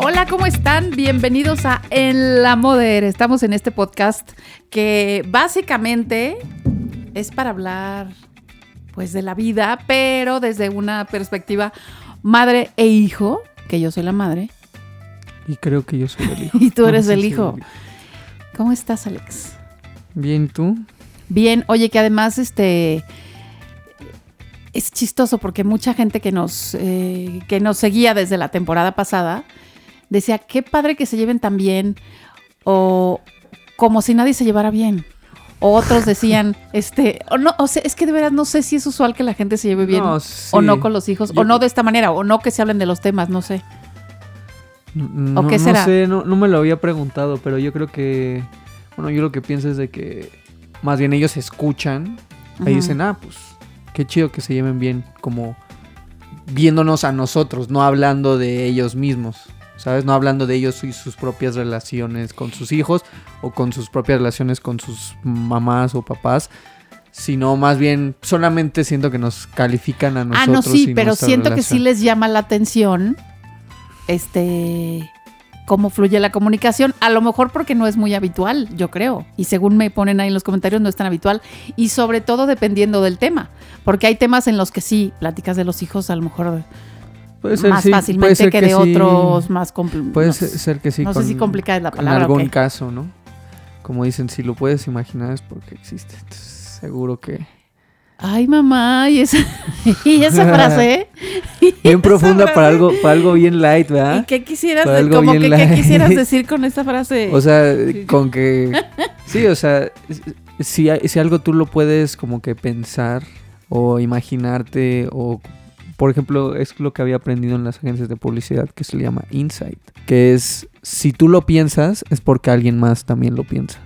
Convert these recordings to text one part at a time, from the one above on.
Hola, ¿cómo están? Bienvenidos a En la Moder. Estamos en este podcast que básicamente es para hablar pues de la vida, pero desde una perspectiva madre e hijo, que yo soy la madre Y creo que yo soy el hijo. y tú eres No, el hijo. ¿Cómo estás, Alex? Bien, ¿tú? Bien, oye, que además este es chistoso porque mucha gente que nos, eh, que nos seguía desde la temporada pasada decía, qué padre que se lleven tan bien, o como si nadie se llevara bien. O otros decían, este, o no, o sea, es que de veras no sé si es usual que la gente se lleve bien No, o no con los hijos, Yo- o no de esta manera, o no que se hablen de los temas, no sé. No, qué no será? sé, no, no me lo había preguntado, pero yo creo que, bueno, yo lo que pienso es de que más bien ellos escuchan y dicen, ah, pues qué chido que se lleven bien, como viéndonos a nosotros, no hablando de ellos mismos, ¿sabes? No hablando de ellos y sus propias relaciones con sus hijos o con sus propias relaciones con sus mamás o papás. Sino más bien solamente siento que nos califican a Ah, nosotros. no, sí, y pero siento que sí les llama la atención, este, cómo fluye la comunicación. A lo mejor porque no es muy habitual, yo creo. Y según me ponen ahí en los comentarios, no es tan habitual. Y sobre todo dependiendo del tema. Porque hay temas en los que sí, pláticas de los hijos a lo mejor Puede ser, más sí, puede fácilmente ser que, de sí. otros más complicados. Puede no, ser, que sí. no sé si complicada es la En palabra. o algún caso, ¿no? Como dicen, si lo puedes imaginar es porque existe. Entonces, seguro que. Ay, mamá, y esa, y esa frase. y Bien esa profunda para algo, para algo bien light, ¿Y ¿verdad? qué quisieras, de- algo como bien que, qué light. quisieras decir con esta frase? O sea, con que. Sí, o sea, si, si algo tú lo puedes como que pensar o imaginarte o. Por ejemplo, es lo que había aprendido en las agencias de publicidad que se le llama insight. Que es, si tú lo piensas, es porque alguien más también lo piensa.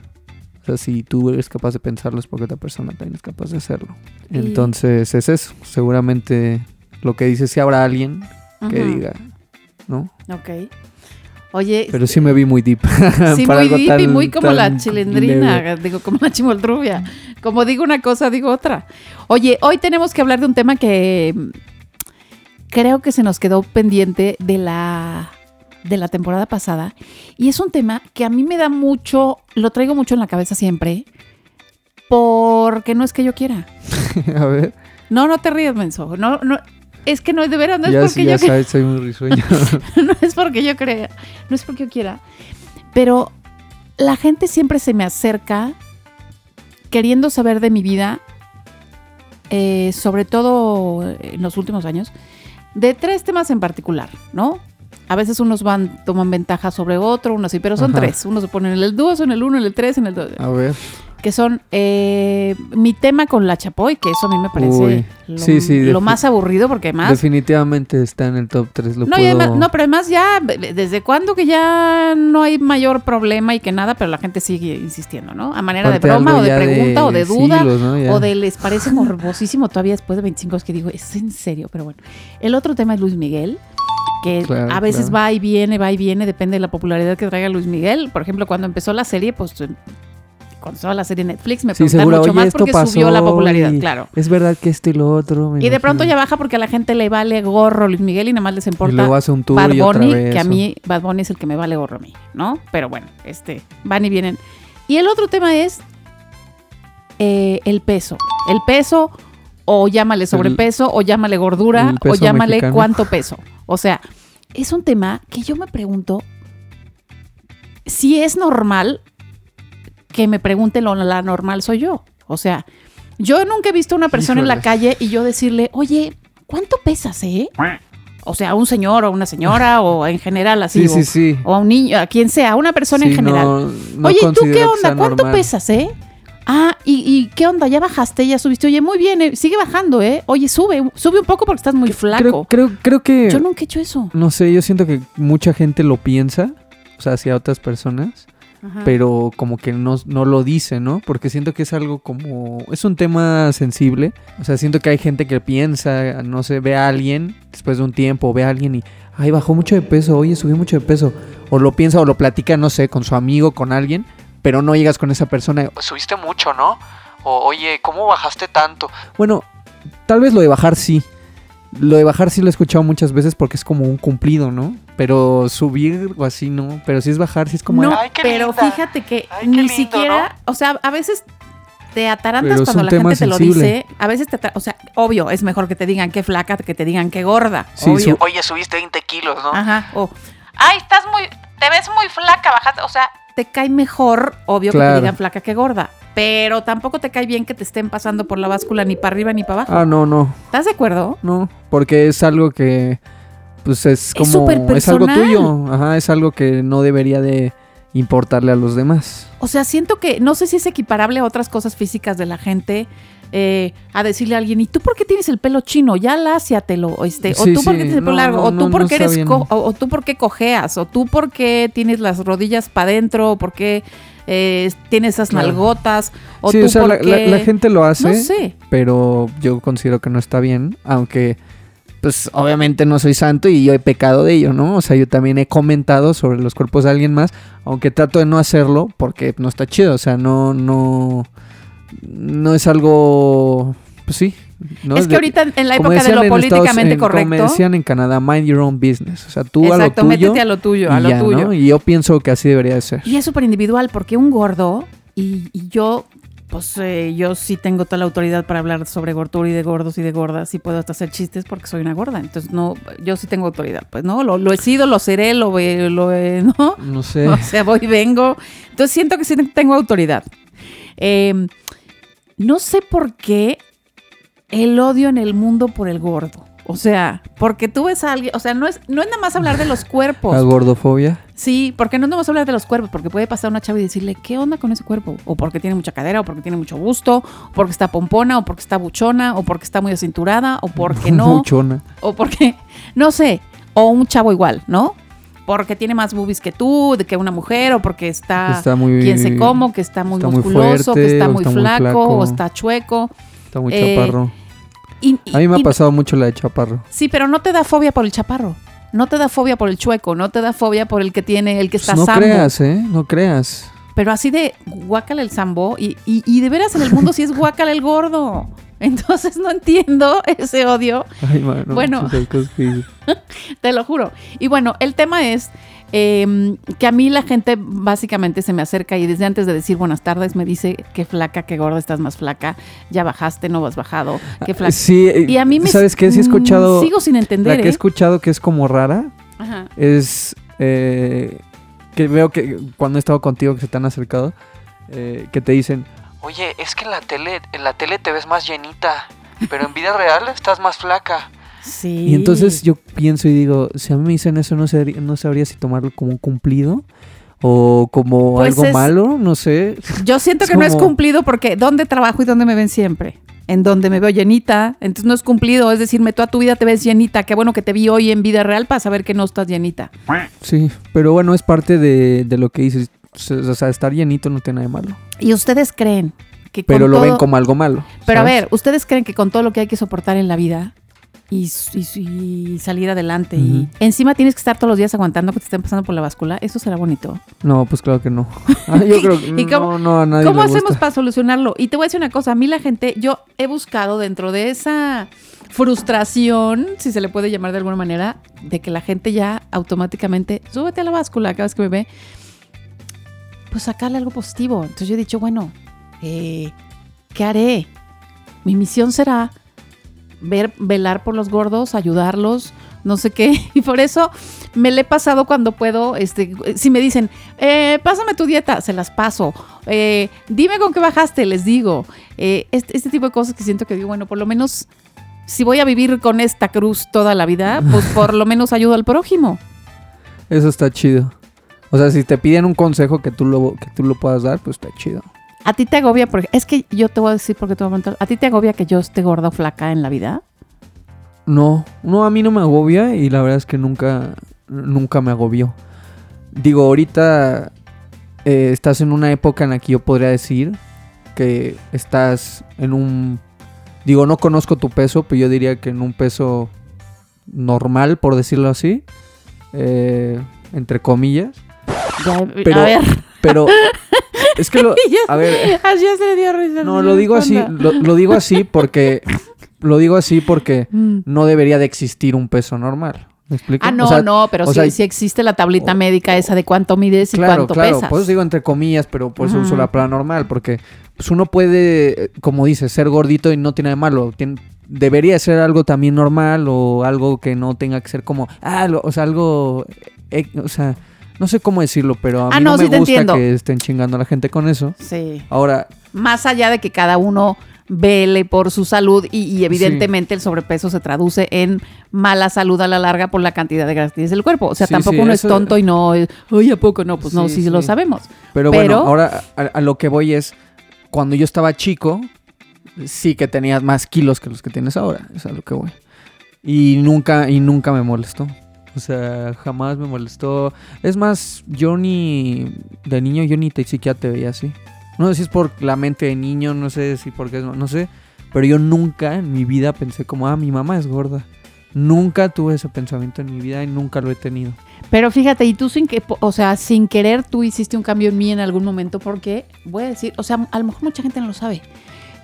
O sea, si tú eres capaz de pensarlo es porque otra persona también es capaz de hacerlo. Y- Entonces es eso. Seguramente lo que dices, si habrá alguien que Ujú. diga, ¿no? Ok. Oye, Pero sí me vi muy deep. sí, muy deep y tan- muy como la tan chilindrina, leve. digo, como la chimoldrubia. Como digo una cosa, digo otra. Oye, hoy tenemos que hablar de un tema que creo que se nos quedó pendiente de la de la temporada pasada y es un tema que a mí me da mucho, lo traigo mucho en la cabeza siempre, porque no es que yo quiera. A ver, No, no te rías, menso. No, no, es que no es de veras, no es porque ya yo quiera. sabes, soy muy risueño. no es porque yo crea, no es porque yo quiera, pero la gente siempre se me acerca queriendo saber de mi vida, eh, sobre todo en los últimos años, de tres temas en particular, ¿no? A veces unos van, toman ventaja sobre otro, unos sí, pero son Ajá. tres. Unos se ponen en el 2, en el 1, en el 3, en el 2. A ver. Que son eh, mi tema con la Chapoy, que eso a mí me parece lo, Sí, sí, lo defi- más aburrido, porque además Definitivamente está en el top 3. Lo no, puedo... además- no, pero además ya, ¿desde cuándo que ya no hay mayor problema y que nada, pero la gente sigue insistiendo, ¿no? A manera de broma o de pregunta o de duda siglos, ¿no? Ya. o de les parece morbosísimo todavía después de 25 años que digo, es en serio, pero bueno. El otro tema es Luis Miguel, que Claro, a veces claro. va y viene, va y viene, depende de la popularidad que traiga Luis Miguel. Por ejemplo, cuando empezó la serie, pues cuando estaba la serie Netflix me Sí, preguntan seguro, mucho más porque subió la popularidad, y claro. Es verdad que esto y lo otro. Y de pronto ya baja porque a la gente le vale gorro Luis Miguel y nada más les Y importa luego hace un tour Bad y otra Bunny, vez. que a mí Bad Bunny es el que me vale gorro a mí, ¿no? Pero bueno, este, van y vienen. Y el otro tema es eh, el peso. El peso, o llámale sobrepeso, o llámale gordura, o llámale mexicano. cuánto peso. O sea, es un tema que yo me pregunto si es normal que me pregunten lo la normal soy yo. O sea, yo nunca he visto a una persona en la calle y yo decirle, oye, ¿cuánto pesas, eh? O sea, a un señor o una señora o en general así. Sí, o, sí, sí. o a un niño, a quien sea, a una persona en general. no- no Oye, ¿y tú qué onda? ¿Cuánto normal. pesas, eh? Ah, ¿y, y qué onda? ¿Ya bajaste? ¿Ya subiste? Oye, muy bien, eh, sigue bajando, ¿eh? Oye, sube, sube un poco porque estás muy flaco. Creo, creo, creo que... Yo nunca he hecho eso. No sé, yo siento que mucha gente lo piensa, o sea, hacia otras personas, Pero como que no, no lo dice, ¿no? Porque siento que es algo como... Es un tema sensible. O sea, siento que hay gente que piensa, no sé, ve a alguien después de un tiempo, ve a alguien y... Ay, bajó mucho de peso, oye, subí mucho de peso. O lo piensa o lo platica, no sé, con su amigo, con alguien, pero no llegas con esa persona. Subiste mucho, ¿no? O, oye, ¿cómo bajaste tanto? Bueno, tal vez lo de bajar sí. Lo de bajar sí lo he escuchado muchas veces porque es como un cumplido, ¿no? Pero subir o así no. Pero si es bajar, sí es como... no, "Ay, qué pero linda". fíjate que Ay, qué ni lindo, siquiera, o sea, a veces te atarantas cuando la gente te lo dice. A veces te, o sea, obvio, es mejor que te digan que flaca que te digan que gorda. Sí, obvio. su- Oye, subiste 20 kilos, ¿no? Ajá. O Ay, estás muy, te ves muy flaca, bajaste, o sea, te cae mejor, obvio, que te digan flaca que gorda. Pero tampoco te cae bien que te estén pasando por la báscula ni para arriba ni para abajo. Ah, no, no. ¿Estás de acuerdo? No, porque es algo que pues es como es algo tuyo, ajá, es algo que no debería de importarle a los demás. O sea, siento que no sé si es equiparable a otras cosas físicas de la gente. eh, a decirle a alguien, ¿y tú por qué tienes el pelo chino? Ya láciatelo. O, este, o Sí, tú por qué tienes el pelo no, largo. no, o tú no, por no qué está eres co- o, o tú por qué cojeas. O tú por qué tienes las rodillas para adentro. O por qué eh, tienes esas Claro. nalgotas. O sí, tú o sea, la, qué... la- la gente lo hace, No sé. pero yo considero que no está bien, aunque pues obviamente no soy santo y yo he pecado de ello, ¿no? O sea, yo también he comentado sobre los cuerpos de alguien más, aunque trato de no hacerlo porque no está chido, o sea, no no no es algo pues sí, ¿no? es que ahorita en la época de lo Estados- políticamente en- Como correcto. decían en Canadá, mind your own business. O sea, tú exacto, a lo tuyo. métete a lo tuyo, y a lo ya, tuyo. ¿no? Y yo pienso que así debería de ser. Y es súper individual porque un gordo, y, y yo, pues eh, yo sí tengo toda la autoridad para hablar sobre gordura y de gordos y de gordas y puedo hasta hacer chistes porque soy una gorda. Entonces, no, yo sí tengo autoridad. Pues no, lo, lo he sido, lo seré, lo, lo he- ¿no? No sé. O sea, voy y vengo. Entonces siento que sí tengo autoridad. Eh, no sé por qué el odio en el mundo por el gordo. O sea, porque tú ves a alguien, o sea, no es, no es nada más hablar de los cuerpos. La gordofobia. Sí, porque no vamos a hablar de los cuerpos, porque puede pasar una chava y decirle, ¿qué onda con ese cuerpo? O porque tiene mucha cadera, o porque tiene mucho gusto, o porque está pompona, o porque está buchona, o porque está muy acinturada, o porque no, Muchona. o porque, no sé, o un chavo igual, ¿no? Porque tiene más boobies que tú, de que una mujer, o porque está, Está muy. quién sé cómo, que está muy está muy musculoso, fuerte, que está muy está muy flaco, flaco. o está chueco. Está muy eh, chaparro. Y, y- A mí me ha y- pasado mucho la de chaparro. Sí, pero no te da fobia por el chaparro. No te da fobia por el chueco, no te da fobia por el que tiene, el que está Pues no sambo. creas, ¿eh? No creas. Pero así de guácala el sambo. Y, y, de veras en el mundo sí es guácala el gordo. Entonces no entiendo ese odio, Ay, mano. Bueno. te lo juro. Y bueno, el tema es eh, que a mí la gente básicamente se me acerca y desde antes de decir buenas tardes me dice que flaca, que gorda, estás más flaca, ya bajaste, no has bajado, que flaca. Sí, eh, Y a mí me... ¿Sabes qué? Sí he mm, escuchado. Sigo sin entender, la que he ¿eh? escuchado que es como rara Ajá. es eh, que veo que cuando he estado contigo que se te han acercado, que te dicen, oye, es que en la tele, en la tele te ves más llenita, pero en vida real estás más flaca. Sí. Y entonces yo pienso y digo, si a mí me dicen eso, no, sabría- no sabría si tomarlo como un cumplido o como Pues algo es- malo, no sé. Yo siento Es que no es cumplido porque ¿dónde trabajo y dónde me ven siempre? En donde me veo llenita. Entonces no es cumplido. Es decirme, toda tu vida te ves llenita. Qué bueno que te vi hoy en vida real para saber que no estás llenita. Sí, pero bueno, es parte de, de lo que dices. O sea, estar llenito no tiene nada de malo. Y ustedes creen que Pero lo ven como algo malo. Pero a ver, ¿ustedes creen que con todo lo que hay que soportar en la vida y, y- y salir adelante y encima tienes que estar todos los días aguantando que te estén pasando por la báscula, eso será bonito? No, pues claro que no. Ah, yo creo que ¿Y cómo- no, no, a nadie ¿Cómo le hacemos para solucionarlo? Y te voy a decir una cosa, a mí la gente, yo he buscado dentro de esa frustración, si se le puede llamar de alguna manera, de que la gente ya automáticamente, súbete a la báscula cada vez que me ve, pues sacarle algo positivo. Entonces yo he dicho, bueno, eh, ¿qué haré? Mi misión será ver, velar por los gordos, ayudarlos, no sé qué. Y por eso me le he pasado cuando puedo, este, si me dicen, eh, pásame tu dieta, se las paso. Eh, dime con qué bajaste, les digo. Eh, este, este tipo de cosas que siento que digo, bueno, por lo menos, si voy a vivir con esta cruz toda la vida, pues por lo menos ayudo al prójimo. Eso está chido. O sea, si te piden un consejo que tú lo, que tú lo puedas dar, pues está chido. ¿A ti te agobia? Porque, es que yo te voy a decir porque te voy a preguntar. ¿A ti te agobia que yo esté gorda o flaca en la vida? No, no, a mí no me agobia y la verdad es que nunca, nunca me agobió. Digo, ahorita eh, estás en una época en la que yo podría decir que estás en un... Digo, no conozco tu peso, pero yo diría que en un peso normal, por decirlo así. eh, entre comillas. Ya, Pero- a ver. Pero es que lo... A ver, Así se le dio risa. no, lo digo así, lo, lo digo así porque... Lo digo así porque Mm. no debería de existir un peso normal. ¿Me explico? Ah, no, O sea, no, pero sí, sea, sí existe la tablita médica esa de cuánto mides y Claro, cuánto claro, pesas. por eso digo entre comillas, pero por eso uso la palabra normal, porque pues uno puede, como dices, ser gordito y no tiene nada de malo. Tien- debería ser algo también normal o algo que no tenga que ser como, ah, lo- o sea, algo, eh, o sea, no sé cómo decirlo, pero a mí Ah, no, no, me sí gusta entiendo. que estén chingando a la gente con eso. Sí. Ahora, Más allá de que cada uno vele por su salud y, y evidentemente el sobrepeso se traduce en mala salud a la larga por la cantidad de grasa que tienes del cuerpo. O sea, Sí, tampoco sí, uno eso- es tonto y no, es, ay, ¿a poco no? Pues no, Sí, lo sabemos. pero, Pero- bueno, ahora a, a lo que voy es, cuando yo estaba chico, sí que tenías más kilos que los que tienes ahora, es a lo que voy. Y nunca, y nunca me molestó. O sea, jamás me molestó. Es más, yo ni de niño yo ni te siquiera te veía así. No sé si es por la mente de niño, no sé si porque es, no sé, pero yo nunca en mi vida pensé como, ah, mi mamá es gorda. Nunca tuve ese pensamiento en mi vida y nunca lo he tenido. Pero fíjate, y tú sin que, o sea, sin querer tú hiciste un cambio en mí en algún momento porque, voy a decir, o sea, a lo mejor mucha gente no lo sabe.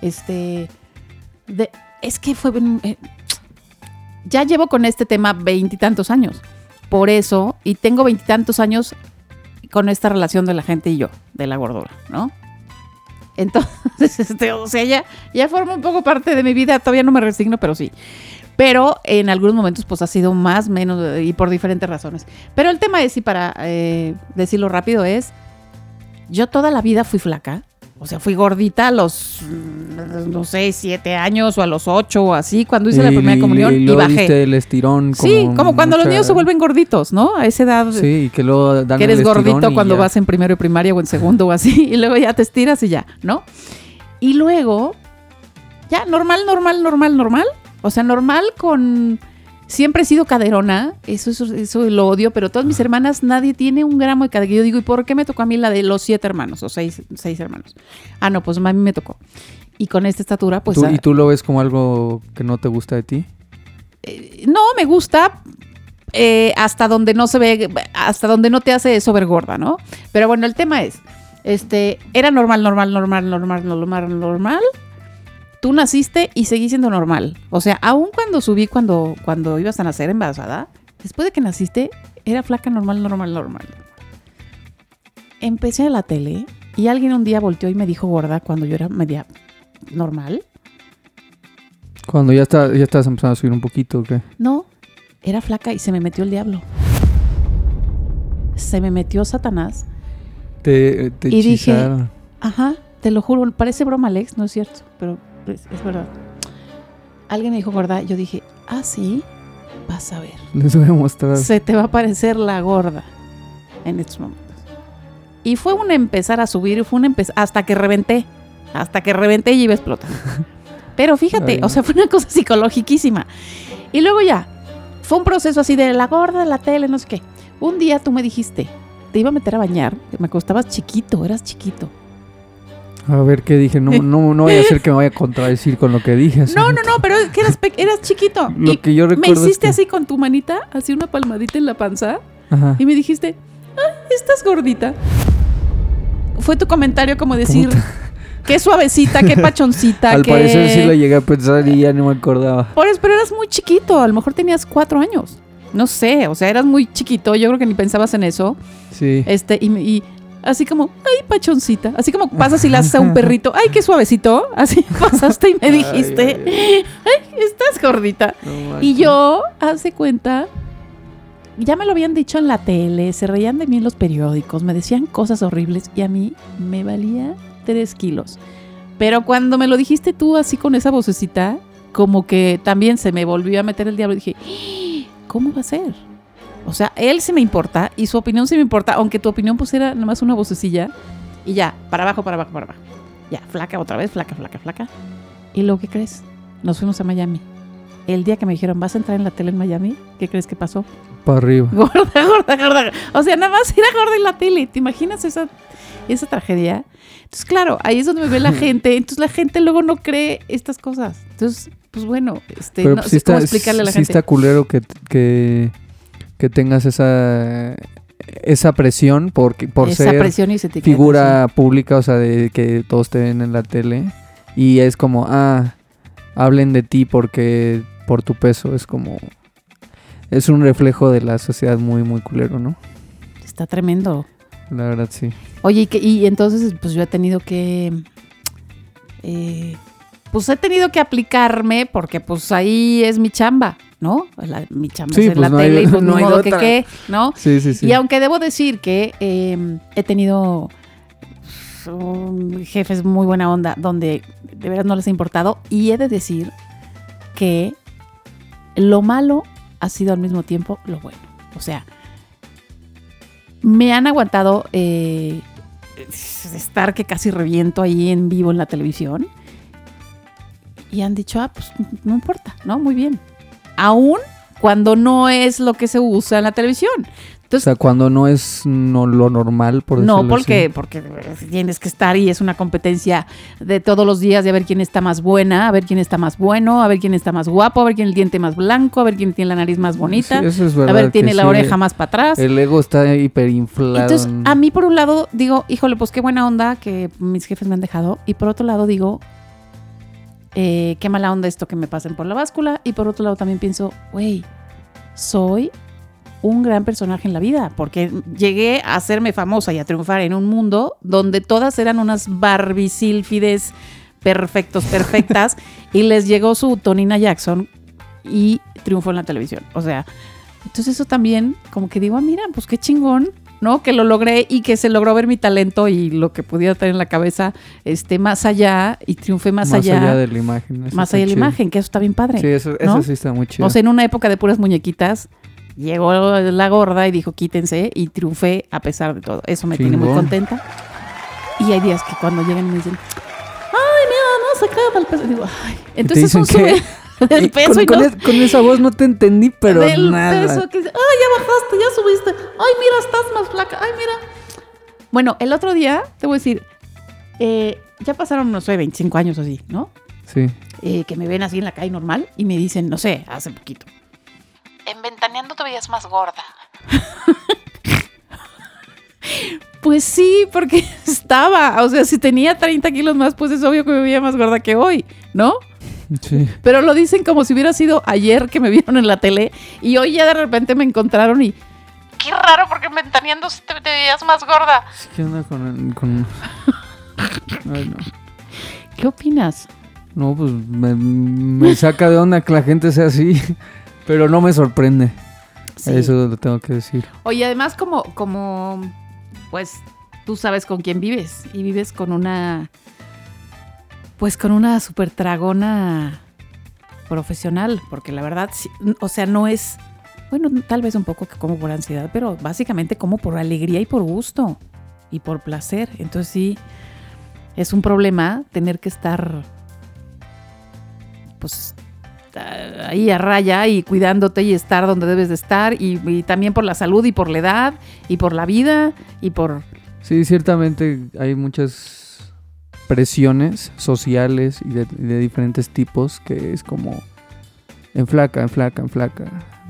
Este, es que fue, eh, ya llevo con este tema veintitantos años. Por eso, y tengo veintitantos años con esta relación de la gente y yo, de la gordura, ¿no? Entonces, este, o sea, ya, ya forma un poco parte de mi vida, todavía no me resigno, pero sí. Pero en algunos momentos, pues ha sido más, menos, y por diferentes razones. Pero el tema es, y para eh, decirlo rápido, es, yo toda la vida fui flaca. O sea, fui gordita a los, no sé, siete años o a los ocho o así, cuando hice la Y- primera comunión y, luego bajé. diste el estirón. sí, como cuando los niños se vuelven gorditos, ¿no? A esa edad Sí, y que luego dan que eres gordito y cuando ya. vas en primero de primaria o en segundo o así, y luego ya te estiras y ya, ¿no? Y luego, ya, normal, normal, normal, normal. O sea, normal con... Siempre he sido caderona, eso, eso, eso lo odio, pero todas mis hermanas, nadie tiene un gramo de cadera. Yo digo, ¿y por qué me tocó a mí la de los siete hermanos o seis, seis hermanos? Ah, no, pues a mí me tocó. Y con esta estatura, pues... ¿Tú- ah, ¿Y tú lo ves como algo que no te gusta de ti? no, me gusta eh, hasta donde no se ve, hasta donde no te hace eso ver gorda, ¿no? Pero bueno, el tema es, este, era normal, normal, normal, normal, normal, normal. Tú naciste y seguí siendo normal. O sea, aún cuando subí, cuando, cuando ibas a nacer embarazada, después de que naciste, era flaca, normal, normal, normal. Empecé en la tele y alguien un día volteó y me dijo gorda cuando yo era media normal. Cuando ya, está, ya estás empezando a subir un poquito, ¿o qué? No, era flaca y se me metió el diablo. Se me metió Satanás. Te, te Y dije-. Ajá, te lo juro, parece broma, Alex, no es cierto, pero es, es verdad. Alguien me dijo gorda, yo dije, ah, sí, vas a ver. Les voy a mostrar. Se te va a parecer la gorda en estos momentos. Y fue un empezar a subir, fue un empezar, hasta que reventé, hasta que reventé y iba a explotar. Pero fíjate, Ay. o sea, fue una cosa psicológicísima. Y luego ya, fue un proceso así de la gorda de la tele, no sé qué. Un día tú me dijiste, te iba a meter a bañar, me acostabas chiquito, eras chiquito. A ver qué dije. No, no, no voy a hacer que me vaya a contradecir con lo que dije. hace No, no, rato. no, pero es que eras, chiquito. Lo y que yo me recuerdo es hiciste que- así con tu manita, así una palmadita en la panza, Ajá. y me dijiste, ay, estás gordita. Fue tu comentario como decir, qué suavecita, qué pachoncita, Al qué... parecer sí lo llegué a pensar y ya no me acordaba. Por eso, pero eras muy chiquito, a lo mejor tenías cuatro años. No sé, o sea, eras muy chiquito, yo creo que ni pensabas en eso. Sí. Este, y, me- y así como, ay, pachoncita. Así como pasas y le haces a un perrito, ay, qué suavecito. Así pasaste y me dijiste, ay, estás gordita. No Y yo, hace cuenta, ya me lo habían dicho en la tele, se reían de mí en los periódicos, me decían cosas horribles y a mí me valía tres kilos. Pero cuando me lo dijiste tú así con esa vocecita, como que también se me volvió a meter el diablo y dije, ¿cómo va a ser? O sea, él sí me importa y su opinión sí me importa, aunque tu opinión pues era nada más una vocecilla y ya, para abajo, para abajo, para abajo. Ya, flaca otra vez, flaca, flaca, flaca. ¿Y luego qué crees? Nos fuimos a Miami. El día que me dijeron, ¿vas a entrar en la tele en Miami? ¿Qué crees que pasó? Para arriba. Gorda, gorda, gorda. O sea, nada más era gorda en la tele. ¿Te imaginas esa, esa tragedia? Entonces, claro, ahí es donde me ve la gente. Entonces, la gente luego no cree estas cosas. Entonces, pues bueno, este, Pero no pues sé sí cómo está, explicarle a la sí gente. está culero que, que, que tengas esa, esa presión por, por esa ser presión y esa etiqueta, figura pública, o sea, de que todos te ven en la tele. Y es como, ah, hablen de ti porque por tu peso. Es como, es un reflejo de la sociedad muy, muy culero, ¿no? Está tremendo. La verdad, sí. Oye, y, que- y entonces, pues yo he tenido que. eh, pues he tenido que aplicarme porque, pues ahí es mi chamba, ¿no? La- mi chamba Sí, es pues la no hay- tele y pues no hay modo que qué, ¿no? Sí, sí, sí. Y aunque debo decir que eh, he tenido um, jefes muy buena onda, donde de verdad no les ha importado, y he de decir que lo malo ha sido al mismo tiempo lo bueno. O sea, me han aguantado eh, estar que casi reviento ahí en vivo en la televisión. Y han dicho, ah, pues no importa, ¿no? Muy bien. Aún cuando no es lo que se usa en la televisión. o sea, cuando no es no, lo normal, por No, decirlo porque, así. porque tienes que estar y es una competencia de todos los días de a ver quién está más buena, a ver quién está más bueno, a ver quién está más guapo, a ver quién el diente más blanco, a ver quién tiene la nariz más bonita, Sí, eso es a verdad ver tiene que la sí, oreja más para atrás. El ego está hiperinflado. Entonces, en- a mí por un lado digo, híjole, pues qué buena onda que mis jefes me han dejado. Y por otro lado digo, eh, qué mala onda esto que me pasen por la báscula. Y por otro lado también pienso, güey, soy un gran personaje en la vida, porque llegué a hacerme famosa y a triunfar en un mundo donde todas eran unas barbicílfides perfectos, perfectas, y les llegó su Tonina Jackson y triunfó en la televisión. O sea, entonces eso también, como que digo, ah, mira, pues qué chingón, ¿no? Que lo logré y que se logró ver mi talento y lo que pudiera tener en la cabeza, este, más allá y triunfé más, allá, de la imagen. más allá de la chido. imagen, que eso está bien padre. Sí, eso, eso sí está muy chido. O sea, en una época de puras muñequitas, llegó la gorda y dijo, quítense, y triunfé a pesar de todo. Eso me tiene muy contenta. Y hay días que cuando llegan me dicen, ay, mira, no se acaba el peso. Digo, ay. Entonces dicen un sube del Eh, peso con, y con no es- con esa voz no te entendí, pero del nada. peso que dice, ay, ya bajaste, ya subiste. Ay, mira, estás más flaca. Ay, mira. Bueno, el otro día, te voy a decir, eh, ya pasaron, no sé, 25 años así, ¿no? Sí. Eh, que me ven así en la calle normal y me dicen, no sé, hace poquito. En Ventaneando te veías más gorda. Pues sí, porque estaba, o sea, si tenía 30 kilos más, pues es obvio que me veía más gorda que hoy, ¿no? Sí. Pero lo dicen como si hubiera sido ayer que me vieron en la tele y hoy ya de repente me encontraron y Qué raro porque en Ventaneando te, te veías más gorda. ¿Qué onda con, el- con... Ay, no. ¿qué opinas? No, pues me, me saca de onda que la gente sea así, pero no me sorprende. Sí. Eso lo tengo que decir. Oye, además como, como, pues tú sabes con quién vives y vives con una, pues con una super tragona profesional, porque la verdad, o sea, no es, bueno, tal vez un poco como por ansiedad, pero básicamente como por alegría y por gusto y por placer. Entonces sí, es un problema tener que estar, pues ahí a raya y cuidándote y estar donde debes de estar y, y también por la salud y por la edad y por la vida y por Sí, ciertamente hay muchas presiones sociales y de, de diferentes tipos que es como en flaca, en flaca, en flaca.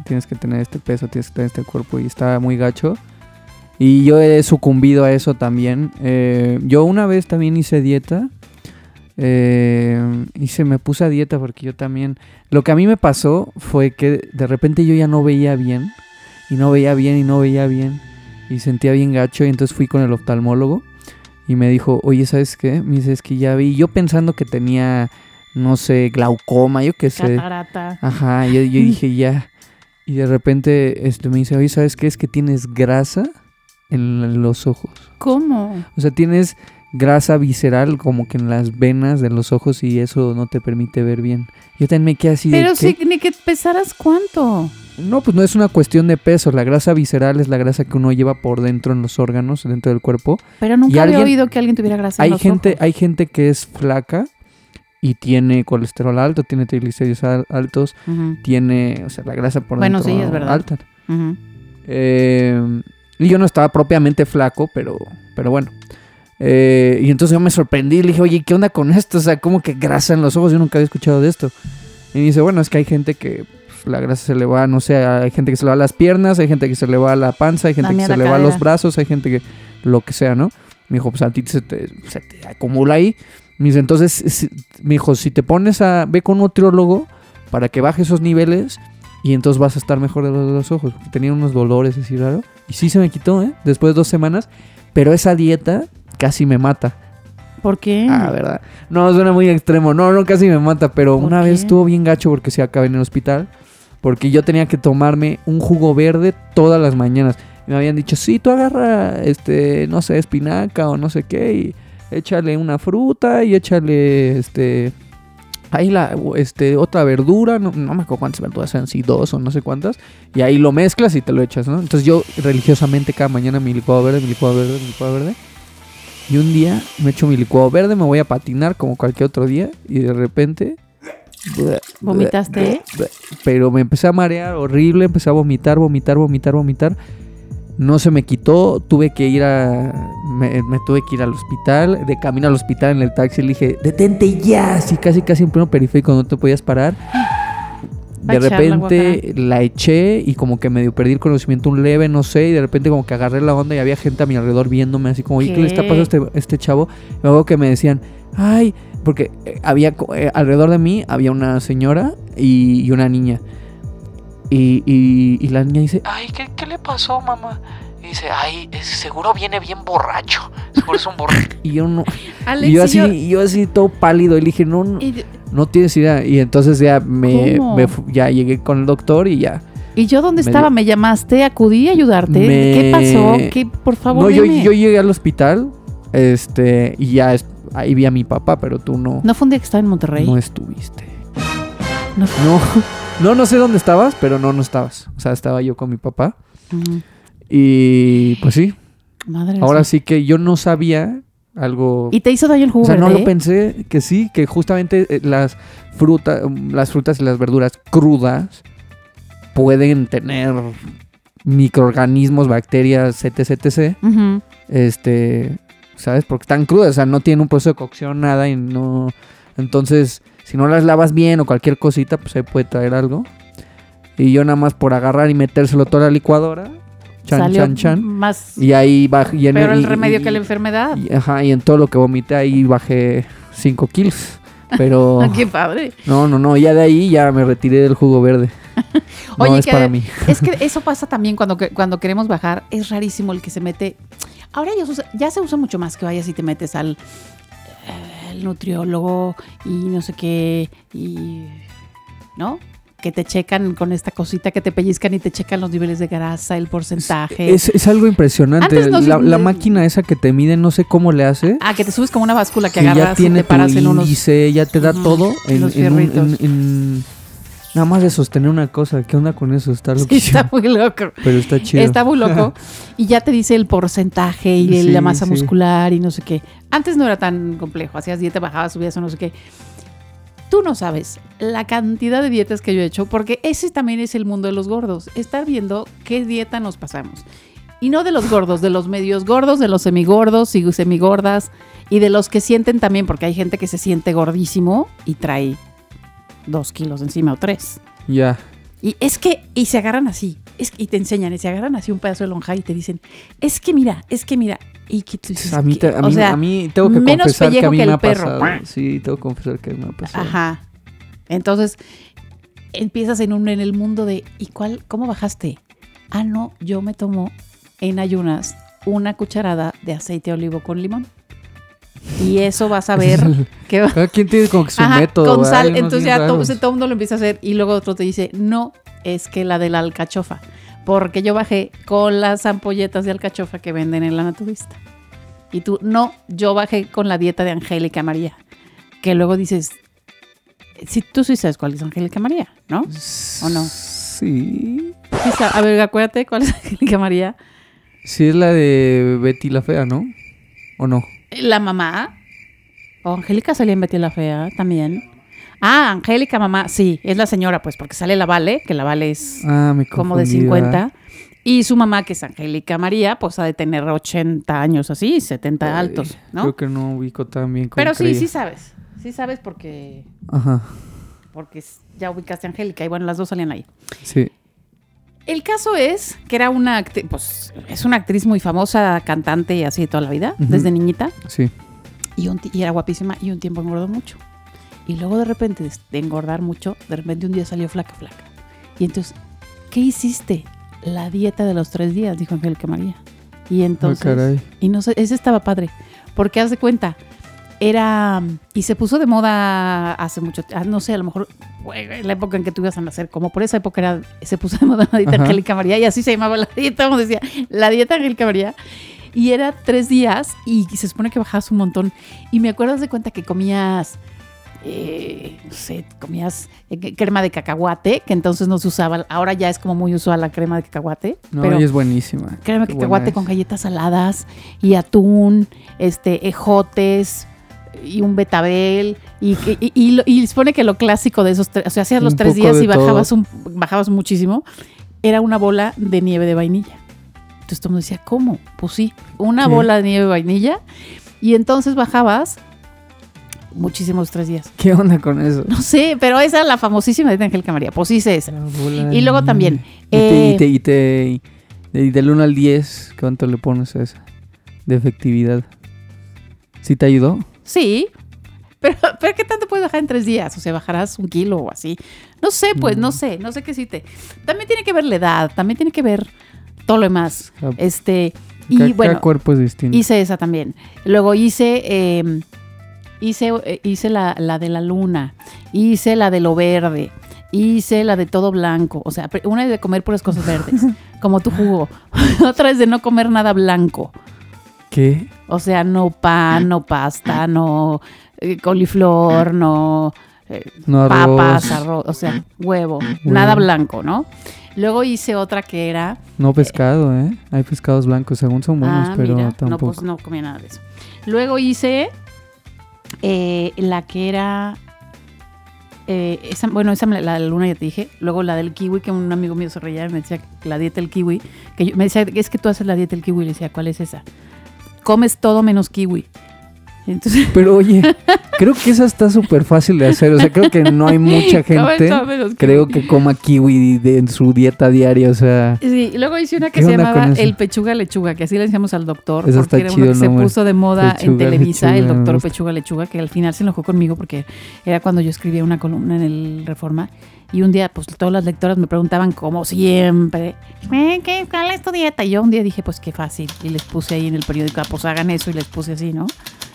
Tienes que tener este peso, tienes que tener este cuerpo y está muy gacho. Y yo he sucumbido a eso también. Eh, yo una vez también hice dieta. Eh, y se me puse a dieta porque yo también... Lo que a mí me pasó fue que de repente yo ya no veía bien. Y no veía bien y no veía bien y sentía bien gacho y entonces fui con el oftalmólogo y me dijo, oye, ¿sabes qué? Me dice, es que ya vi, yo pensando que tenía, no sé, glaucoma, yo qué sé. catarata. Ajá, yo, yo dije ya. Y de repente este, me dice, oye, ¿sabes qué? Es que tienes grasa en los ojos. ¿Cómo? O sea, tienes grasa visceral como que en las venas de los ojos y eso no te permite ver bien. Yo también me quedé así de Pero ¿qué? sí, ni que pesaras cuánto. No, pues no es una cuestión de peso. La grasa visceral es la grasa que uno lleva por dentro en los órganos, dentro del cuerpo. Pero nunca Y había alguien- oído que alguien tuviera grasa en Hay los gente, ojos. hay gente que es flaca y tiene colesterol alto, tiene triglicéridos al- altos, tiene, o sea, la grasa por Bueno, dentro sí, es verdad. alta. Eh, y yo no estaba propiamente flaco, pero, pero bueno. Eh, y entonces yo me sorprendí le dije, oye, ¿qué onda con esto? O sea, ¿cómo que grasa en los ojos? Yo nunca había escuchado de esto. Y me dice, bueno, es que hay gente que pues, la grasa se le va, no sé, hay gente que se le va a las piernas, hay gente que se le va a la panza, hay gente que se le va a los cadera. brazos, hay gente que lo que sea, ¿no? Me dijo, pues a ti se te, se te acumula ahí. Me dice, entonces, si- me dijo, si te pones a, ve con un nutriólogo para que baje esos niveles y entonces vas a estar mejor de los, de los ojos. Porque tenía unos dolores así raro. Y sí se me quitó, ¿eh? Después de dos semanas. Pero esa dieta casi me mata. ¿Por qué? Ah, ¿verdad? No, suena muy extremo. No, no, casi me mata. Pero ¿Por una qué? vez estuvo bien gacho porque se acabé en el hospital. Porque yo tenía que tomarme un jugo verde todas las mañanas. Y me habían dicho, sí, tú agarra, este, no sé, espinaca o no sé qué. Y échale una fruta y échale, este... Ahí la, este, otra verdura, no, no me acuerdo cuántas verduras eran, si dos o no sé cuántas, y ahí lo mezclas y te lo echas, ¿no? Entonces yo religiosamente cada mañana mi licuado verde, mi licuado verde, mi licuado verde, y un día me echo mi licuado verde, me voy a patinar como cualquier otro día, y de repente... ¿Vomitaste? Pero me empecé a marear horrible, empecé a vomitar, vomitar, vomitar, vomitar. No se me quitó, tuve que ir a. Me, me tuve que ir al hospital. De camino al hospital en el taxi le dije, detente ya. Así casi, casi en pleno periférico no te podías parar. De repente la eché y como que medio perdí el conocimiento un leve, no sé. Y de repente como que agarré la onda y había gente a mi alrededor viéndome así como, oye, ¿qué le está ¿Qué? pasando a este, este chavo? Luego que me decían, ay, porque eh, había eh, alrededor de mí había una señora y, y una niña. Y, y- y la niña dice, Ay, ¿qué, qué le pasó, mamá? Dice, ay, es- seguro viene bien borracho. Seguro es un borracho. y yo no. Alex, y yo así, yo- y yo así todo pálido. Y le dije, no, no, y, no tienes idea. Y entonces ya me, ya llegué con el doctor y ya. ¿y yo dónde Me estaba? dio- ¿Me llamaste? ¿Acudí a ayudarte? Me- ¿Qué pasó? ¿Qué, por favor, no, yo, llegué al hospital. Este, y ya es- ahí vi a mi papá, pero tú no, ¿No fue un día que estaba en Monterrey? no estuviste. No. No, no, no sé dónde estabas, pero no, no estabas. O sea, estaba yo con mi papá. Ujú. Y pues sí, Madre ahora sí. que yo no sabía algo. ¿Y te hizo daño el jugo O sea, no lo pensé que sí, que justamente eh, las frutas, las frutas y las verduras crudas pueden tener microorganismos, bacterias, etc, etc. Este, ¿sabes? Porque están crudas, o sea, no tienen un proceso de cocción, nada y no... Entonces, si no las lavas bien o cualquier cosita, pues ahí puede traer algo. Y yo nada más por agarrar y metérselo toda la licuadora, chan, Salió chan, chan. Más Y ahí bajé... y en pero el remedio y- que la enfermedad. y- ajá, y en todo lo que vomité ahí bajé 5 kilos. Pero Ah, qué padre. no, no, no, ya de ahí ya me retiré del jugo verde. No Oye, es que- para mí. Es que eso pasa también cuando, cuando queremos bajar. Es rarísimo el que se mete. Ahora ya se usa, ya se usa mucho más que vayas y te metes al eh, el nutriólogo y no sé qué. Y. ¿No? Que te checan con esta cosita que te pellizcan y te checan los niveles de grasa, el porcentaje. Es, es algo impresionante. La, la máquina esa que te mide, no sé cómo le hace. Ah, que te subes como una báscula que que ya agarras y tiene te paras tu en unos. índice, ya te da todo en, los en un- en- fierritos. en- nada más de sostener una cosa. ¿Qué onda con eso? Está Sí, está muy loco. Pero está chido. Está muy loco. y ya te dice el porcentaje y Sí, la masa sí. muscular y no sé qué. Antes no era tan complejo. Hacías dieta, bajabas, subías o no sé qué. Tú no sabes la cantidad de dietas que yo he hecho, porque ese también es el mundo de los gordos. Estar viendo qué dieta nos pasamos. Y no de los gordos, de los medios gordos, de los semigordos y semigordas, y de los que sienten también, porque hay gente que se siente gordísimo y trae dos kilos encima o tres. Ya. Y es que, y se agarran así, es, y te enseñan, y se agarran así un pedazo de lonja y te dicen, es que mira, es que mira, y que tú dices, A mí, ¿qué? a o mí, sea, a mí tengo que menos confesar que a mí que me ha perro. pasado. Sí, tengo que confesar que me ha pasado. Ajá. Entonces, empiezas en un en el mundo de ¿y cuál cómo bajaste? Ah, no, yo me tomo en ayunas una cucharada de aceite de olivo con limón. Y eso vas a ver que va quien tiene como que su Ajá, método. con sal. Entonces ya todo, todo el mundo lo empieza a hacer y luego otro te dice, no, es que la de la alcachofa. Porque yo bajé con las ampolletas de alcachofa que venden en la naturista. Y tú, no, yo bajé con la dieta de Angélica María. Que luego dices, si tú sí sabes cuál es Angélica María, ¿no? ¿O no? Sí. Sí, a ver, acuérdate cuál es Angélica María. Sí, es la de Betty la Fea, ¿no? ¿O no? La mamá. O Angélica salía en Betty la Fea también. Ah, Angélica, mamá. Sí, es la señora, pues, porque sale la Vale, que la Vale es Ah, como de confundí, 50. ¿verdad? Y su mamá, que es Angélica María, pues ha de tener 80 años así, 70 Ay, altos, ¿no? Creo que no ubico tan bien Pero sí, creía. sí sabes. Sí sabes porque, Ajá, porque ya ubicaste a Angélica y bueno, las dos salían ahí. sí. El caso es que era una actriz, pues es una actriz muy famosa, cantante y así de toda la vida, desde niñita. Sí. Y, un y era guapísima y un tiempo engordó mucho. Y luego de repente, de, engordar mucho, de repente un día salió flaca, flaca. Y entonces, ¿qué hiciste? La dieta de los tres días, dijo Angélica María. Y entonces, Ah, caray. y no sé, ese estaba padre. Porque haz de cuenta, era. Y se puso de moda hace mucho ah, No sé, a lo mejor en la época en que tú ibas a nacer, como por esa época era, se puso de moda la dieta Ajá. Angélica María. Y así se llamaba la dieta, como decía, la dieta Angélica María. Y era tres días y se supone que bajabas un montón. Y me acuerdo de cuenta que comías. Eh, no sé, comías eh, crema de cacahuate, que entonces no se usaba. Ahora ya es como muy usual la crema de cacahuate. No, pero es buenísima. crema de cacahuate con galletas saladas y atún, este, ejotes y un betabel. Y, y, y, que lo clásico de esos tres, o sea, hacías los tres días y bajabas, un, bajabas muchísimo, era una bola de nieve de vainilla. Entonces todo el mundo decía, ¿cómo? Pues sí, una ¿Qué? bola de nieve de vainilla. Y entonces bajabas muchísimos tres días. ¿Qué onda con eso? No sé, pero esa es la famosísima de Angélica María. Pues hice esa. Y luego también, Y te, eh, y te, y te- y del 1 al 10, ¿cuánto le pones a esa? De efectividad. ¿Sí te ayudó? Sí. Pero, pero ¿qué tanto puedes bajar en tres días? O sea, bajarás un kilo o así. No sé, pues, no sé, no sé qué hiciste. También tiene que ver la edad, también tiene que ver todo lo demás. Ah, Este, y cada bueno, cuerpo es distinto. hice esa también. Luego hice, eh, hice, eh, hice la, la de la luna, hice la de lo verde, hice la de todo blanco. O sea, una es de comer puras cosas verdes, como tu jugo. Otra es de no comer nada blanco. ¿Qué? O sea, no pan, no pasta, no eh, coliflor, no eh, No arroz. papas, arroz, o sea, huevo, nada blanco, ¿no? Luego hice otra que era, No pescado, ¿eh? Hay pescados blancos, según son buenos, ah, pero mira, no, tampoco. pues no comía nada de eso. Luego hice eh, la que era, eh, esa, bueno, esa la la luna ya te dije. Luego la del kiwi, que un amigo mío se reía y me decía la dieta del kiwi, que yo- me decía, es que tú haces la dieta del kiwi, le decía, ¿cuál es esa? Comes todo menos kiwi. Entonces, Pero oye, creo que esa está súper fácil de hacer. O sea, creo que no hay mucha gente, creo que coma kiwi de- en su dieta diaria. O sea, Sí, y luego hice una que ¿Qué se llamaba? El Pechuga Lechuga, que así le decíamos al doctor, Eso porque era chido uno que se puso de moda en Televisa, Lechuga, el doctor. Pechuga Lechuga, que al final se enojó conmigo porque era cuando yo escribía una columna en el Reforma. Y un día, pues todas las lectoras me preguntaban, como siempre, "Eh, ¿qué, ¿cuál es tu dieta? Y yo un día dije, pues qué fácil. Y les puse ahí en el periódico, ah, pues hagan eso. Y les puse así, ¿no?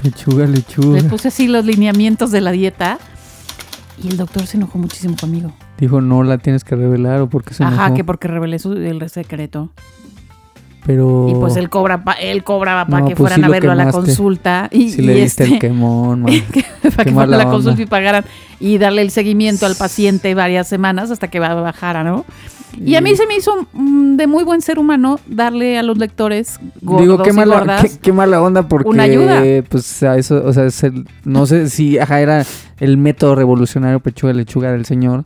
pechuga, lechuga. Les puse así los lineamientos de la dieta. Y el doctor se enojó muchísimo conmigo. Dijo, no la tienes que revelar o porque se Ajá, enojó. que porque revelé su, el secreto. Pero Y pues él cobra pa- él cobraba para No, que pues fueran sí a lo verlo a la consulta y, si y le diste este, el quemón, man. para que fueran a la onda. consulta y pagaran y darle el seguimiento al paciente varias semanas hasta que ba- bajara, ¿no? Y a mí se me hizo mm, de muy buen ser humano darle a los lectores gordos Digo, qué y mala, gordas. qué, qué mala onda porque una ayuda. pues a eso, o sea, es el- no sé si ajá, era el método revolucionario pechuga lechuga del señor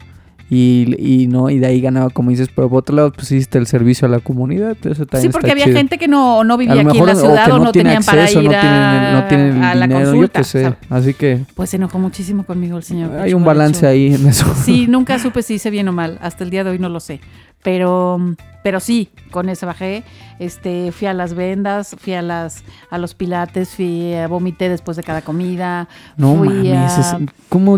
y, y no y de ahí ganaba como dices, pero por otro lado pues hiciste el servicio a la comunidad, eso también Sí, porque está había chido. gente que no, no vivía aquí en la o ciudad que o no, tenían para acceso, ir no tienen no tienen a la dinero, yo consulta. qué sé. o sea, Así que pues se enojó muchísimo conmigo el señor. hay un balance ahí en eso. Sí, nunca supe si hice bien o mal. Hasta el día de hoy no lo sé. Pero, pero sí, con ese bajé. Este, fui a las vendas, fui a las, a los pilates, fui a vomité después de cada comida. No fui mames, a- ¿cómo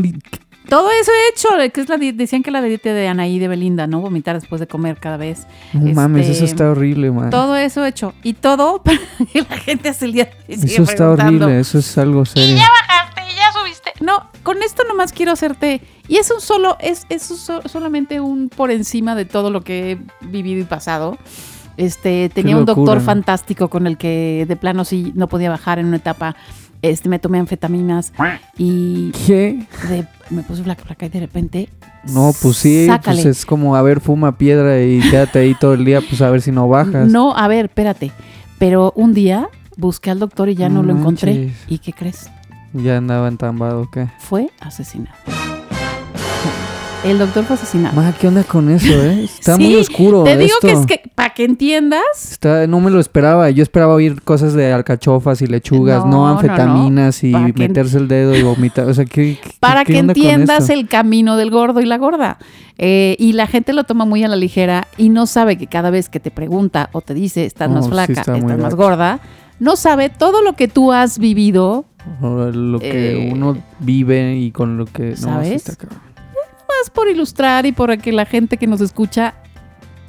Todo eso he hecho, que es la decían que la dieta de Anaí de Belinda, ¿no? Vomitar después de comer cada vez. No mames, Este, eso está horrible, man. Todo eso he hecho. Y todo para que la gente hasta el día de Eso está horrible, eso es algo Y serio. ya bajaste, y ya subiste. No, con esto nomás quiero hacerte. Y es un solo, es, es un so- solamente un por encima de todo lo que he vivido y pasado. Este, tenía un doctor ¿no? fantástico con el que de plano sí no podía bajar en una etapa. Este, me tomé anfetaminas y ¿Qué? de- me puse flaca, flaca y de repente. No, pues sí, sácale. pues es como, a ver, fuma piedra y quédate ahí todo el día, pues a ver si no bajas. No, a ver, espérate. Pero un día busqué al doctor y ya no, No lo encontré. manches. ¿Y qué crees? Ya andaba entambado, ¿qué? Fue asesinado. El doctor fue asesinado. Ma, ¿qué onda con eso, eh? Está Sí, muy oscuro Te digo esto. que es que, para que entiendas, Está, no me lo esperaba. Yo esperaba oír cosas de alcachofas y lechugas, No, no, no, no. anfetaminas y meterse el dedo y vomitar. O sea, ¿qué, qué- para qué que onda entiendas el camino del gordo y la gorda. Eh, y la gente lo toma muy a la ligera y no sabe que cada vez que te pregunta o te dice estás más sí flaca, está estás más gorda, no sabe todo lo que tú has vivido O Lo que Eh, uno vive y con lo que... No. Más por ilustrar y por que la gente que nos escucha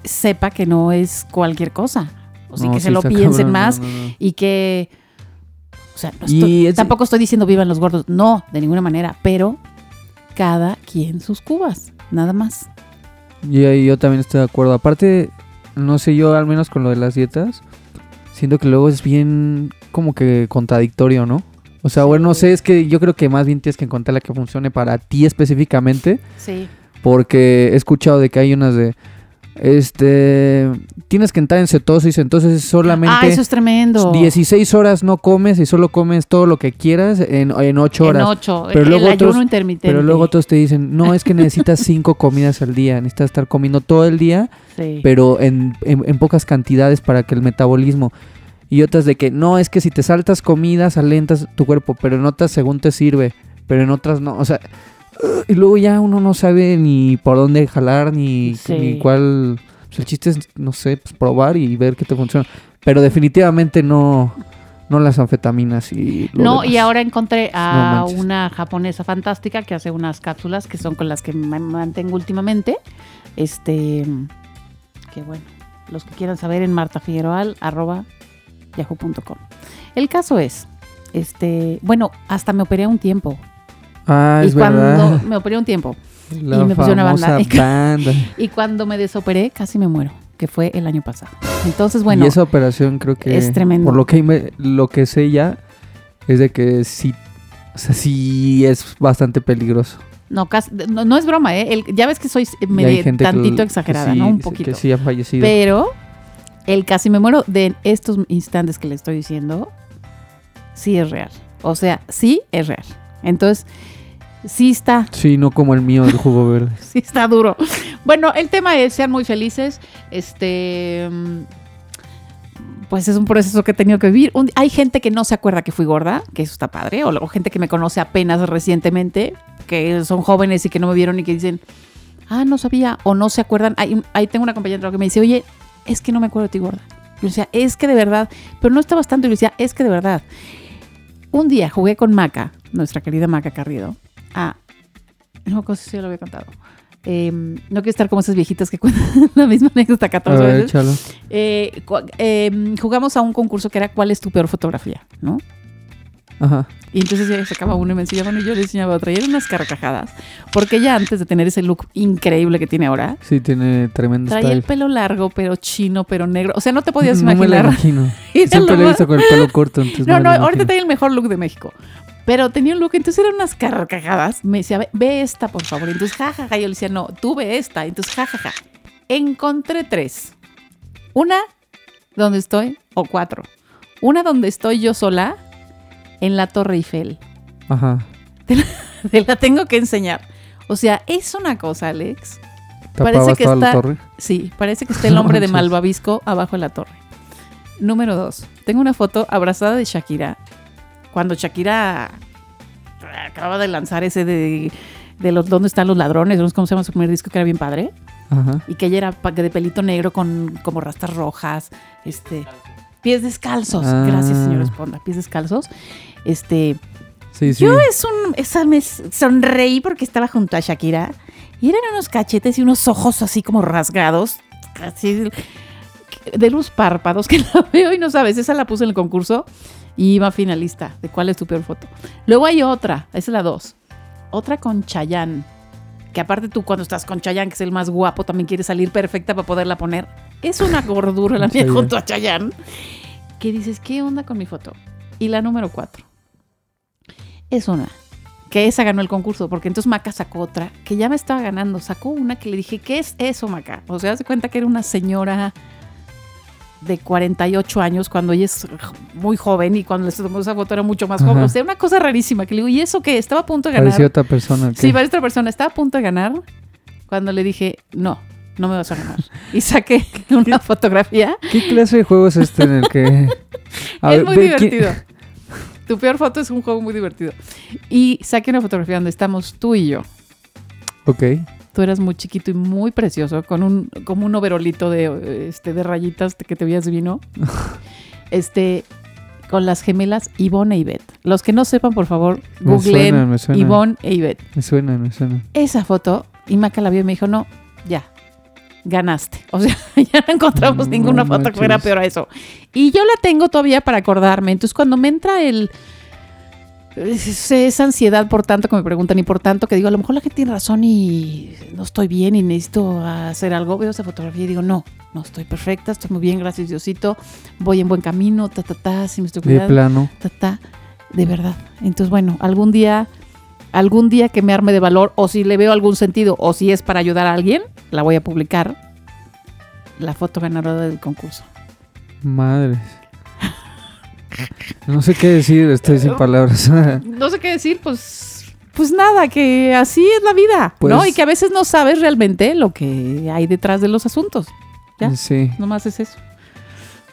sepa que no es cualquier cosa. O sea, No, que sí se lo piensen cabrón, más no, no, no. y que... O sea, estoy- es- tampoco estoy diciendo vivan los gordos, no, de ninguna manera, pero cada quien sus cubas, nada más. Y ahí yo también estoy de acuerdo. Aparte, no sé, yo al menos con lo de las dietas, siento que luego es bien como que contradictorio, ¿no? O sea, bueno, no sé, es que yo creo que más bien tienes que encontrar la que funcione para ti específicamente, Sí. porque he escuchado de que hay unas de, este, tienes que entrar en cetosis, entonces solamente Ah, eso es tremendo. 16 horas no comes y solo comes todo lo que quieras en, en 8 horas. En ocho. Pero el luego ayuno otros- intermitente. Pero luego otros te dicen, no, es que necesitas cinco comidas al día, necesitas estar comiendo todo el día Sí. pero en, en- en pocas cantidades para que el metabolismo. Y otras de que no, es que si te saltas comidas, alentas tu cuerpo, pero en otras según te sirve, pero en otras no. O sea, y luego ya uno no sabe ni por dónde jalar, ni, Sí. ni cuál. pues el chiste es, no sé, pues probar y ver qué te funciona. Pero definitivamente no, no las anfetaminas y lo No, y ahora encontré a una japonesa fantástica que hace unas cápsulas que son con las que me mantengo últimamente. Este, que bueno, los que quieran saber en martafigueroal, arroba yahoo.com. El caso es, este, bueno, hasta me operé un tiempo. Ah, y es cuando verdad. me operé un tiempo. La y me puse una banda. banda. Y cuando me desoperé, casi me muero, que fue el año pasado. Entonces, bueno, y esa operación creo que es tremendo. por lo que me- lo que sé ya es de que sí o sea, sí es bastante peligroso. no, casi- no, no es broma, ¿eh? El- ya ves que soy medio tantito que exagerada, sí- ¿no? Un poquito. Que sí ha fallecido. Pero el casi me muero de estos instantes que le estoy diciendo, sí es real. O sea, sí es real. Entonces, sí está, Sí, no como el mío del jugo verde. sí está duro. Bueno, el tema es, sean muy felices. Este... Pues es un proceso que he tenido que vivir. Un- hay gente que no se acuerda que fui gorda, que eso está padre, o, o gente que me conoce apenas recientemente, que son jóvenes y que no me vieron y que dicen, ah, no sabía, o no se acuerdan. Ahí tengo una compañera de trabajo que me dice, oye, es que no me acuerdo de ti gorda. Yo decía, es que de verdad, pero no estabas tanto. Y le decía, es que de verdad. Un día jugué con Maca, nuestra querida Maca Carrido, a. No acuerdo si ya lo había contado. Eh, no quiero estar como esas viejitas que cuentan la misma anécdota A 14 ver, veces. Eh, eh, jugamos a un concurso que era ¿Cuál es tu peor fotografía? ¿No? Ajá. Y entonces ella sacaba uno y me enseñaba uno y yo le enseñaba otra. Y eran unas carcajadas. Porque ella antes de tener ese look increíble que tiene ahora, Sí, tiene tremendo traía el pelo largo, pero chino, pero negro. O sea, no te podías no me la imaginar. imagino. Era Siempre lo lo he visto con el pelo corto, entonces No, me no, la ahorita imagino. tenía el mejor look de México. Pero tenía un look, entonces eran unas carcajadas. Me decía, ve, ve esta, por favor. Entonces, jajaja. Yo le decía, no, tú ve esta. Entonces, jajaja. Encontré tres. Una donde estoy, o cuatro. Una donde estoy yo sola, en la Torre Eiffel. Ajá. Te la tengo que enseñar. O sea, es una cosa, Alex. Parece que toda la está- torre. Sí, parece que está el hombre de. Malvavisco abajo de la torre. Número dos. Tengo una foto abrazada de Shakira. Cuando Shakira acababa de lanzar ese de, de los ¿Dónde están los ladrones? No sé cómo se llama su primer disco que era bien padre. Ajá. Y que ella era de pelito negro con como rastas rojas. Este. Pies descalzos. Ah. Gracias, señor Esponda. Pies descalzos. Este. Sí, sí. Yo es un, esa me sonreí porque estaba junto a Shakira y eran unos cachetes y unos ojos así como rasgados, así de luz párpados que la veo y no sabes, esa la puse en el concurso y iba finalista de cuál es tu peor foto. Luego hay otra, esa es la dos, otra con Chayanne, que aparte tú cuando estás con Chayanne, que es el más guapo, también quieres salir perfecta para poderla poner. Es una gordura la mía junto a Chayanne, que dices, ¿qué onda con mi foto? Y la número cuatro. es una. Que esa ganó el concurso, porque entonces Maca sacó otra, que ya me estaba ganando. Sacó una que le dije, ¿qué es eso, Maca? O sea, se cuenta que era una señora de 48 años cuando ella es muy joven y cuando le tomó esa foto era mucho más joven. Ajá. O sea, una cosa rarísima que le digo, ¿y eso qué? Estaba a punto de ganar. Parecía otra persona. Sí, ¿qué? para otra persona. Estaba a punto de ganar cuando le dije, no, no me vas a ganar. Y saqué una fotografía. ¿Qué clase de juego es este en el que... A es ver, muy ve, ¿quién- divertido. Tu peor foto es un juego muy divertido. Y saqué una fotografía donde estamos tú y yo. Ok. Tú eras muy chiquito y muy precioso, con un, como un overolito de, este, de rayitas que te veías divino. Este, con las gemelas Ivonne e Ivette. Los que no sepan, por favor, Me googleen suena, me suena. Ivonne e Ivette. Me suena, me suena. esa foto y Maca la vio y me dijo, no, ya, ganaste. O sea, ya no encontramos No ninguna foto que fuera peor a eso. Y yo la tengo todavía para acordarme. Entonces, cuando me entra el... es- Esa ansiedad por tanto que me preguntan y por tanto que digo, a lo mejor la gente tiene razón y no estoy bien y necesito hacer algo. Veo esa fotografía y digo, no, no estoy perfecta, estoy muy bien, gracias Diosito, voy en buen camino, ta, ta, ta, si me estoy De cuidando plano. ta, ta, de verdad. Entonces, bueno, algún día, algún día que me arme de valor, o si le veo algún sentido, o si es para ayudar a alguien, la voy a publicar. La foto ganadora del concurso. Madres. No sé qué decir, estoy sin palabras. No sé qué decir, pues, pues nada, que así es la vida, ¿no? Pues- Y que a veces no sabes realmente lo que hay detrás de los asuntos. ¿Ya? Sí. Nomás es eso.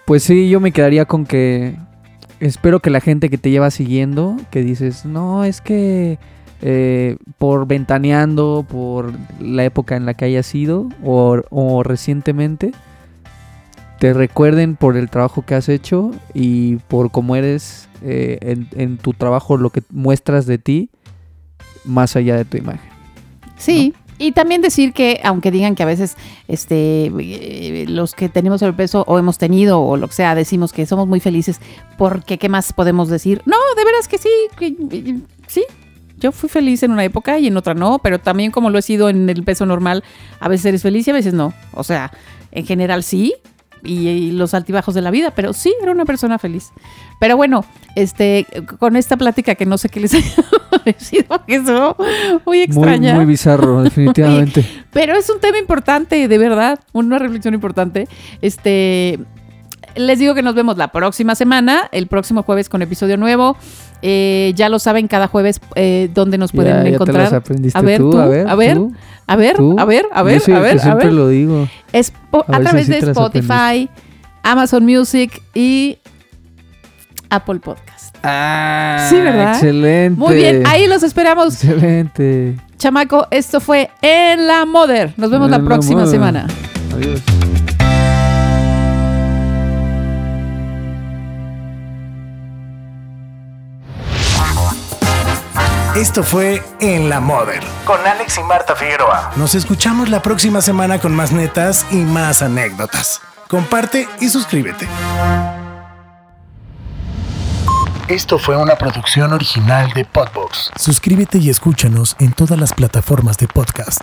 Pues sí, yo me quedaría con que espero que la gente que te lleva siguiendo, que dices, no, es que eh, por ventaneando, por la época en la que haya sido o, o recientemente, te recuerden por el trabajo que has hecho y por cómo eres eh, en, en tu trabajo, lo que muestras de ti, más allá de tu imagen. Sí. Y también decir que, aunque digan que a veces este, eh, los que tenemos el peso o hemos tenido o lo que sea, decimos que somos muy felices, porque ¿qué más podemos decir? No, de veras que sí, que- sí. Yo fui feliz en una época y en otra no, pero también como lo he sido en el peso normal, a veces eres feliz y a veces no. O sea, en general sí, y, y los altibajos de la vida, pero sí, era una persona feliz. Pero bueno, este, con esta plática que no sé qué les haya parecido, que es muy Muy, extraña. muy bizarro, definitivamente. Pero es un tema importante, de verdad, una reflexión importante. Este, les digo que nos vemos la próxima semana, el próximo jueves con episodio nuevo. Eh, ya lo saben, cada jueves eh, dónde nos pueden Ya- ya te encontrar. las aprendiste a ver, tú, tú, a ver, a ver, tú, a ver, tú. a ver, a Yo ver, soy a ver, a siempre ver. lo digo. A a, ver si través de te Spotify, Amazon Music y Apple Podcast. Ah, Sí, ¿verdad? Excelente. Muy bien, ahí los esperamos. Excelente. Chamaco, esto fue En la Mother. Nos vemos la En la próxima semana. Adiós. Esto fue En la Mother con Alex y Marta Figueroa. Nos escuchamos la próxima semana con más netas y más anécdotas. Comparte y suscríbete. Esto fue una producción original de Podbox. Suscríbete y escúchanos en todas las plataformas de podcast.